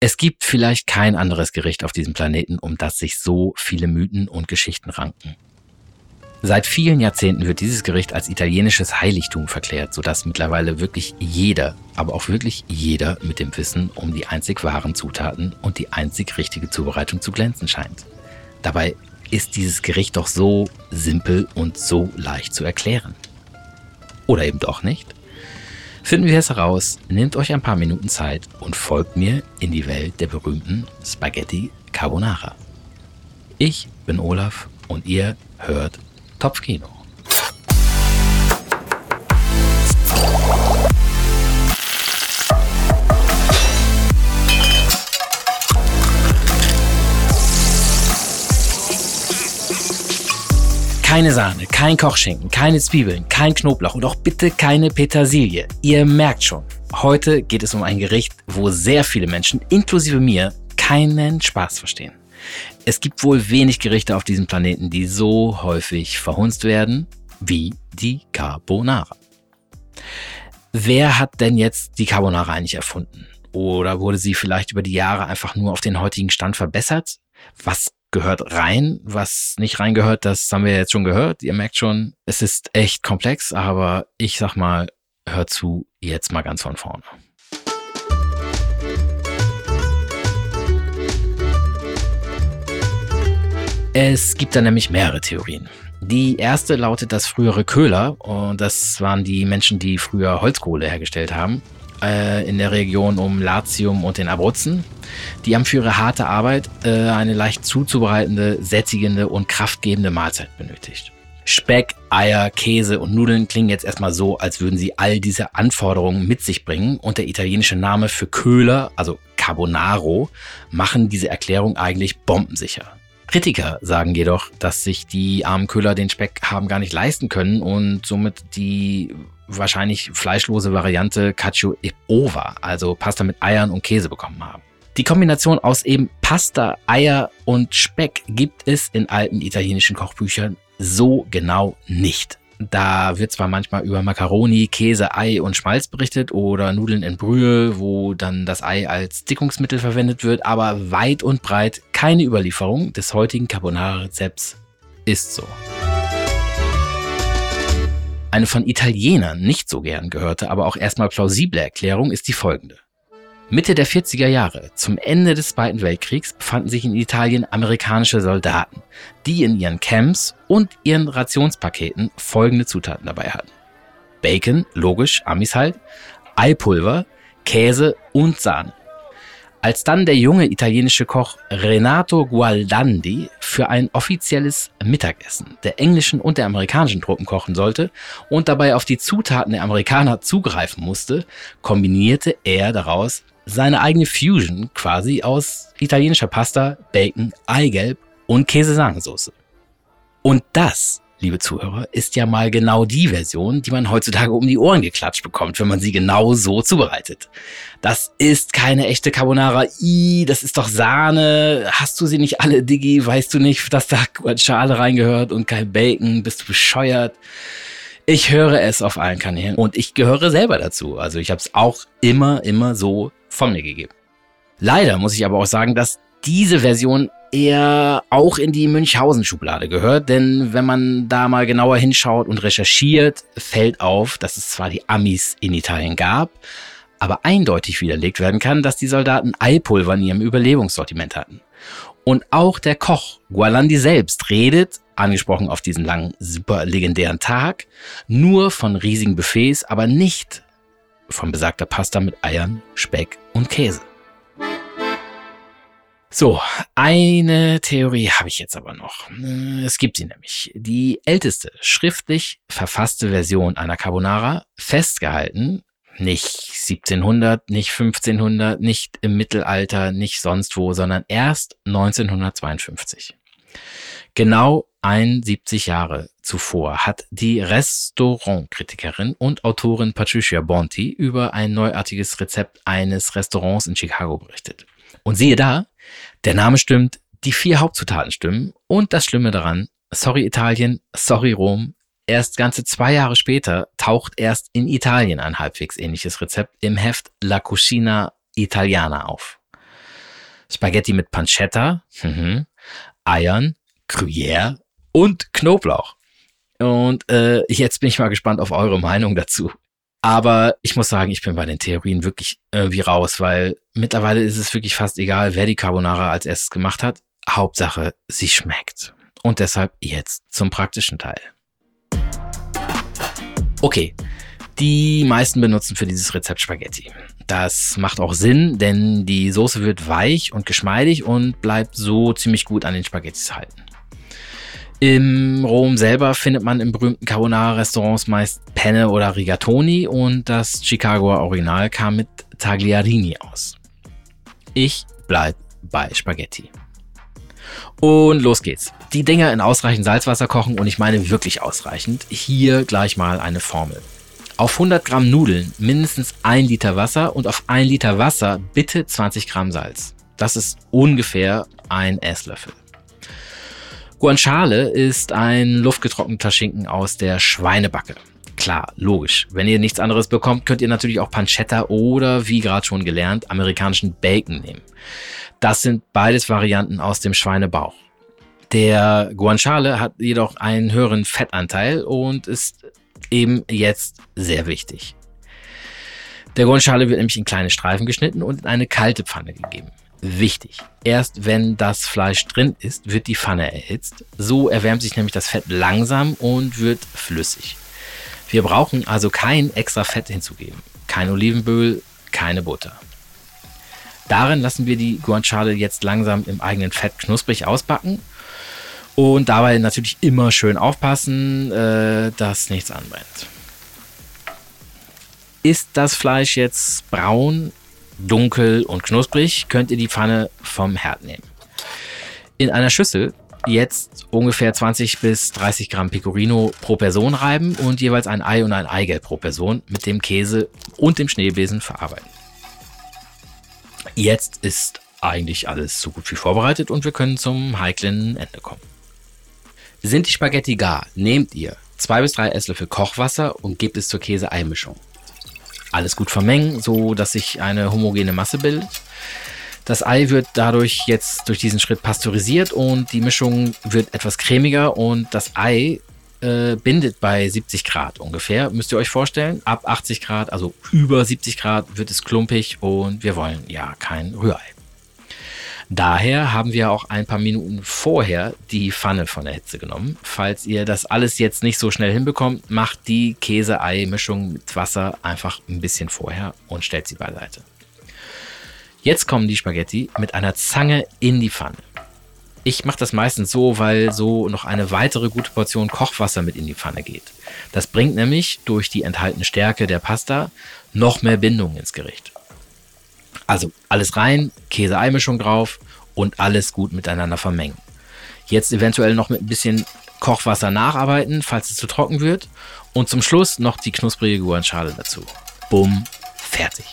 Es gibt vielleicht kein anderes Gericht auf diesem Planeten, um das sich so viele Mythen und Geschichten ranken. Seit vielen Jahrzehnten wird dieses Gericht als italienisches Heiligtum verklärt, sodass mittlerweile wirklich jeder, aber auch wirklich jeder mit dem Wissen um die einzig wahren Zutaten und die einzig richtige Zubereitung zu glänzen scheint. Dabei ist dieses Gericht doch so simpel und so leicht zu erklären. Oder eben doch nicht? Finden wir es heraus, nehmt euch ein paar Minuten Zeit und folgt mir in die Welt der berühmten Spaghetti Carbonara. Ich bin Olaf und ihr hört Topfkino. Keine Sahne, kein Kochschinken, keine Zwiebeln, kein Knoblauch und auch bitte keine Petersilie. Ihr merkt schon, heute geht es um ein Gericht, wo sehr viele Menschen, inklusive mir, keinen Spaß verstehen. Es gibt wohl wenig Gerichte auf diesem Planeten, die so häufig verhunzt werden wie die Carbonara. Wer hat denn jetzt die Carbonara eigentlich erfunden? Oder wurde sie vielleicht über die Jahre einfach nur auf den heutigen Stand verbessert? Was gehört rein, was nicht reingehört, das haben wir jetzt schon gehört. Ihr merkt schon, es ist echt komplex, aber ich sag mal, hört zu, jetzt mal ganz von vorne. Es gibt da nämlich mehrere Theorien. Die erste lautet, dass frühere Köhler, und das waren die Menschen, die früher Holzkohle hergestellt haben, äh, in der Region um Latium und den Abruzzen, die haben für ihre harte Arbeit äh, eine leicht zuzubereitende, sättigende und kraftgebende Mahlzeit benötigt. Speck, Eier, Käse und Nudeln klingen jetzt erstmal so, als würden sie all diese Anforderungen mit sich bringen und der italienische Name für Köhler, also Carbonaro, machen diese Erklärung eigentlich bombensicher. Kritiker sagen jedoch, dass sich die armen Köhler den Speck haben gar nicht leisten können und somit die wahrscheinlich fleischlose Variante Cacio e Ova, also Pasta mit Eiern und Käse bekommen haben. Die Kombination aus eben Pasta, Eier und Speck gibt es in alten italienischen Kochbüchern so genau nicht. Da wird zwar manchmal über Macaroni, Käse, Ei und Schmalz berichtet oder Nudeln in Brühe, wo dann das Ei als Dickungsmittel verwendet wird, aber weit und breit keine Überlieferung des heutigen Carbonara-Rezepts ist so. Eine von Italienern nicht so gern gehörte, aber auch erstmal plausible Erklärung ist die folgende. Mitte der 40er Jahre, zum Ende des Zweiten Weltkriegs, befanden sich in Italien amerikanische Soldaten, die in ihren Camps und ihren Rationspaketen folgende Zutaten dabei hatten. Bacon, logisch, Amis halt, Eipulver, Käse und Sahne. Als dann der junge italienische Koch Renato Gualdandi für ein offizielles Mittagessen der englischen und der amerikanischen Truppen kochen sollte und dabei auf die Zutaten der Amerikaner zugreifen musste, kombinierte er daraus seine eigene Fusion quasi aus italienischer Pasta, Bacon, Eigelb und Käsesahnesoße. Und das liebe Zuhörer, ist ja mal genau die Version, die man heutzutage um die Ohren geklatscht bekommt, wenn man sie genau so zubereitet. Das ist keine echte Carbonara. I, das ist doch Sahne. Hast du sie nicht alle, Diggi? Weißt du nicht, dass da Schale reingehört und kein Bacon? Bist du bescheuert? Ich höre es auf allen Kanälen und ich gehöre selber dazu. Also ich habe es auch immer, immer so von mir gegeben. Leider muss ich aber auch sagen, dass diese Version eher auch in die Münchhausen-Schublade gehört, denn wenn man da mal genauer hinschaut und recherchiert, fällt auf, dass es zwar die Amis in Italien gab, aber eindeutig widerlegt werden kann, dass die Soldaten Eipulver in ihrem Überlebenssortiment hatten. Und auch der Koch Gualandi selbst redet, angesprochen auf diesen langen, super legendären Tag, nur von riesigen Buffets, aber nicht von besagter Pasta mit Eiern, Speck und Käse. So, eine Theorie habe ich jetzt aber noch. Es gibt sie nämlich. Die älteste schriftlich verfasste Version einer Carbonara, festgehalten, nicht 1700, nicht 1500, nicht im Mittelalter, nicht sonst wo, sondern erst 1952. Genau 71 Jahre zuvor hat die Restaurantkritikerin und Autorin Patricia Bonti über ein neuartiges Rezept eines Restaurants in Chicago berichtet. Und siehe da, der Name stimmt, die vier Hauptzutaten stimmen und das Schlimme daran, sorry Italien, sorry Rom, erst ganze zwei Jahre später taucht erst in Italien ein halbwegs ähnliches Rezept im Heft La Cucina Italiana auf. Spaghetti mit Pancetta, mhm, Eiern, Gruyère und Knoblauch. Und äh, jetzt bin ich mal gespannt auf eure Meinung dazu. Aber ich muss sagen, ich bin bei den Theorien wirklich irgendwie raus, weil mittlerweile ist es wirklich fast egal, wer die Carbonara als erstes gemacht hat. Hauptsache, sie schmeckt. Und deshalb jetzt zum praktischen Teil. Okay, die meisten benutzen für dieses Rezept Spaghetti. Das macht auch Sinn, denn die Soße wird weich und geschmeidig und bleibt so ziemlich gut an den Spaghettis halten. Im Rom selber findet man in berühmten Carbonara-Restaurants meist Penne oder Rigatoni und das Chicagoer Original kam mit Tagliarini aus. Ich bleib bei Spaghetti. Und los geht's. Die Dinger in ausreichend Salzwasser kochen und ich meine wirklich ausreichend. Hier gleich mal eine Formel. Auf 100 Gramm Nudeln mindestens 1 Liter Wasser und auf 1 Liter Wasser bitte 20 Gramm Salz. Das ist ungefähr ein Esslöffel. Guanciale ist ein luftgetrockneter Schinken aus der Schweinebacke. Klar, logisch. Wenn ihr nichts anderes bekommt, könnt ihr natürlich auch Pancetta oder, wie gerade schon gelernt, amerikanischen Bacon nehmen. Das sind beides Varianten aus dem Schweinebauch. Der Guanciale hat jedoch einen höheren Fettanteil und ist eben jetzt sehr wichtig. Der Guanciale wird nämlich in kleine Streifen geschnitten und in eine kalte Pfanne gegeben. Wichtig. Erst wenn das Fleisch drin ist, wird die Pfanne erhitzt. So erwärmt sich nämlich das Fett langsam und wird flüssig. Wir brauchen also kein extra Fett hinzugeben. Kein Olivenöl, keine Butter. Darin lassen wir die Guanciale jetzt langsam im eigenen Fett knusprig ausbacken. Und dabei natürlich immer schön aufpassen, äh, dass nichts anbrennt. Ist das Fleisch jetzt braun, dunkel und knusprig, könnt ihr die Pfanne vom Herd nehmen. In einer Schüssel jetzt ungefähr 20 bis 30 Gramm Pecorino pro Person reiben und jeweils ein Ei und ein Eigelb pro Person mit dem Käse und dem Schneebesen verarbeiten. Jetzt ist eigentlich alles so gut wie vorbereitet und wir können zum heiklen Ende kommen. Sind die Spaghetti gar, nehmt ihr 2 bis 3 Esslöffel Kochwasser und gebt es zur Käse-Ei-Mischung alles gut vermengen, so dass sich eine homogene Masse bildet. Das Ei wird dadurch jetzt durch diesen Schritt pasteurisiert und die Mischung wird etwas cremiger und das Ei äh, bindet bei 70 Grad ungefähr, müsst ihr euch vorstellen. Ab 80 Grad, also über 70 Grad wird es klumpig und wir wollen ja kein Rührei. Daher haben wir auch ein paar Minuten vorher die Pfanne von der Hitze genommen. Falls ihr das alles jetzt nicht so schnell hinbekommt, macht die Käse-Ei-Mischung mit Wasser einfach ein bisschen vorher und stellt sie beiseite. Jetzt kommen die Spaghetti mit einer Zange in die Pfanne. Ich mache das meistens so, weil so noch eine weitere gute Portion Kochwasser mit in die Pfanne geht. Das bringt nämlich durch die enthaltene Stärke der Pasta noch mehr Bindung ins Gericht. Also alles rein, Käse-Ei-Mischung drauf und alles gut miteinander vermengen. Jetzt eventuell noch mit ein bisschen Kochwasser nacharbeiten, falls es zu trocken wird. Und zum Schluss noch die knusprige Guanciale dazu. Bumm, fertig.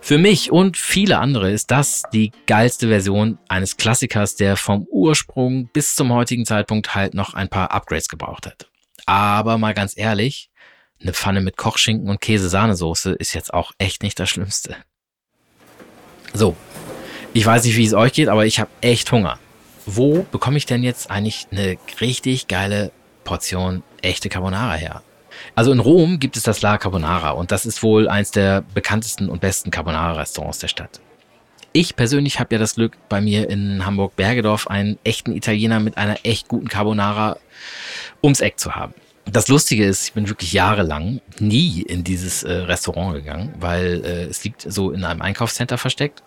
Für mich und viele andere ist das die geilste Version eines Klassikers, der vom Ursprung bis zum heutigen Zeitpunkt halt noch ein paar Upgrades gebraucht hat. Aber mal ganz ehrlich, eine Pfanne mit Kochschinken und Käse-Sahnesoße ist jetzt auch echt nicht das Schlimmste. So, ich weiß nicht, wie es euch geht, aber ich habe echt Hunger. Wo bekomme ich denn jetzt eigentlich eine richtig geile Portion echte Carbonara her? Also in Rom gibt es das La Carbonara und das ist wohl eins der bekanntesten und besten Carbonara-Restaurants der Stadt. Ich persönlich habe ja das Glück, bei mir in Hamburg-Bergedorf einen echten Italiener mit einer echt guten Carbonara ums Eck zu haben. Das Lustige ist, ich bin wirklich jahrelang nie in dieses äh, Restaurant gegangen, weil äh, es liegt so in einem Einkaufscenter versteckt.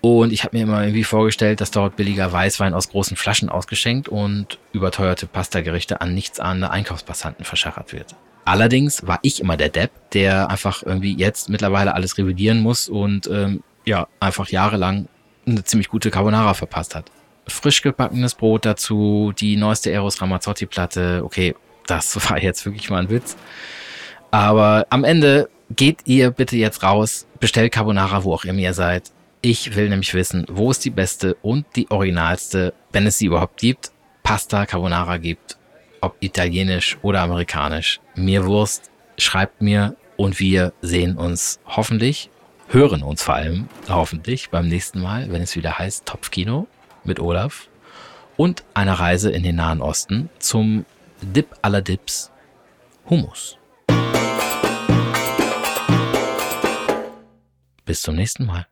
Und ich habe mir immer irgendwie vorgestellt, dass dort billiger Weißwein aus großen Flaschen ausgeschenkt und überteuerte Pastagerichte an nichtsahnende Einkaufspassanten verschachert wird. Allerdings war ich immer der Depp, der einfach irgendwie jetzt mittlerweile alles revidieren muss und ähm, ja, einfach jahrelang eine ziemlich gute Carbonara verpasst hat. Frisch gebackenes Brot dazu, die neueste Eros Ramazzotti Platte. Okay, das war jetzt wirklich mal ein Witz. Aber am Ende geht ihr bitte jetzt raus, bestellt Carbonara, wo auch immer ihr seid. Ich will nämlich wissen, wo es die beste und die originalste, wenn es sie überhaupt gibt, Pasta Carbonara gibt. Ob italienisch oder amerikanisch. Mir Wurst. schreibt mir und wir sehen uns hoffentlich, hören uns vor allem hoffentlich beim nächsten Mal, wenn es wieder heißt Topfkino mit Olaf und einer Reise in den Nahen Osten zum Dip aller Dips Humus. Bis zum nächsten Mal.